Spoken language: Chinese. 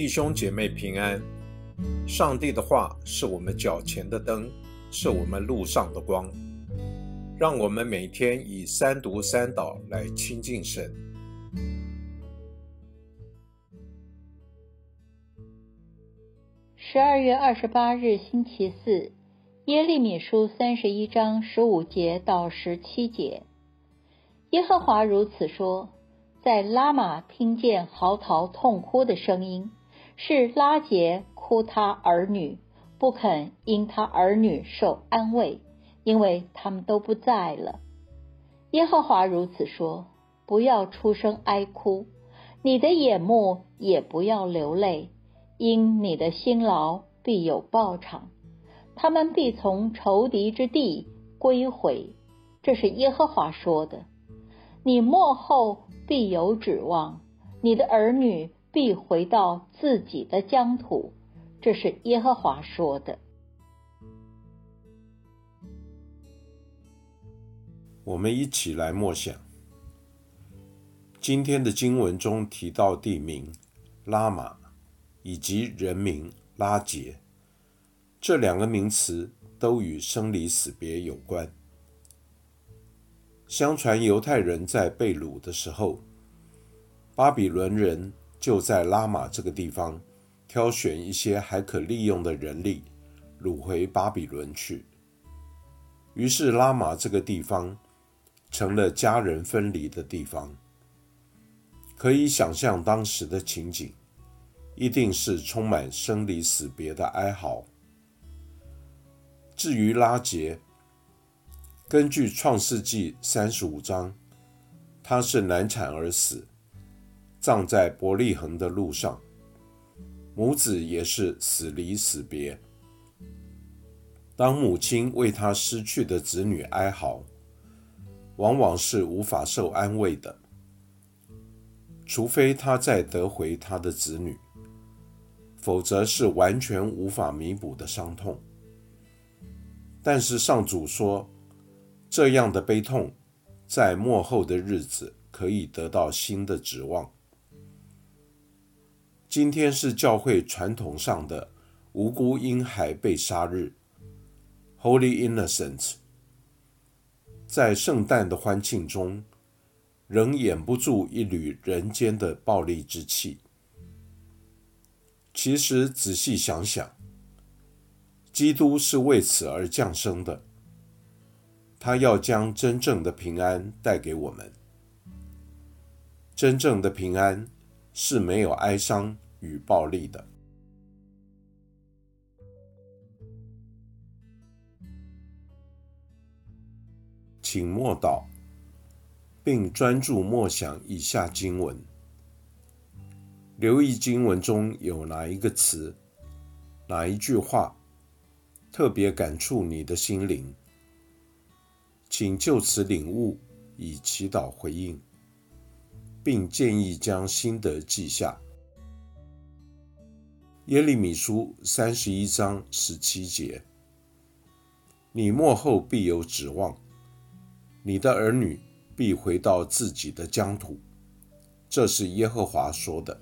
弟兄姐妹平安。上帝的话是我们脚前的灯，是我们路上的光。让我们每天以三读三祷来亲近神。十二月二十八日，星期四，耶利米书三十一章十五节到十七节。耶和华如此说：在拉玛听见嚎啕痛哭的声音，是拉结哭他儿女，不肯因他儿女受安慰，因为他们都不在了。耶和华如此说：不要出声哀哭，你的眼目也不要流泪。因你的辛劳必有报偿，他们必从仇敌之地归回。这是耶和华说的。你末后必有指望，你的儿女必回到自己的疆土。这是耶和华说的。我们一起来默想今天的经文中提到地名拉玛。以及人名拉杰，这两个名词都与生离死别有关。相传犹太人在被掳的时候，巴比伦人就在拉玛这个地方挑选一些还可利用的人力，掳回巴比伦去。于是拉玛这个地方成了家人分离的地方。可以想象当时的情景。一定是充满生离死别的哀嚎。至于拉杰，根据创世纪三十五章，他是难产而死，葬在伯利恒的路上，母子也是死离死别。当母亲为他失去的子女哀嚎，往往是无法受安慰的，除非他再得回他的子女。否则是完全无法弥补的伤痛。但是上主说，这样的悲痛，在末后的日子可以得到新的指望。今天是教会传统上的无辜婴孩被杀日 （Holy Innocents）。在圣诞的欢庆中，仍掩不住一缕人间的暴戾之气。其实仔细想想，基督是为此而降生的。他要将真正的平安带给我们。真正的平安是没有哀伤与暴力的。请默祷，并专注默想以下经文。留意经文中有哪一个词、哪一句话特别感触你的心灵，请就此领悟，以祈祷回应，并建议将心得记下。耶利米书三十一章十七节：你末后必有指望，你的儿女必回到自己的疆土。这是耶和华说的。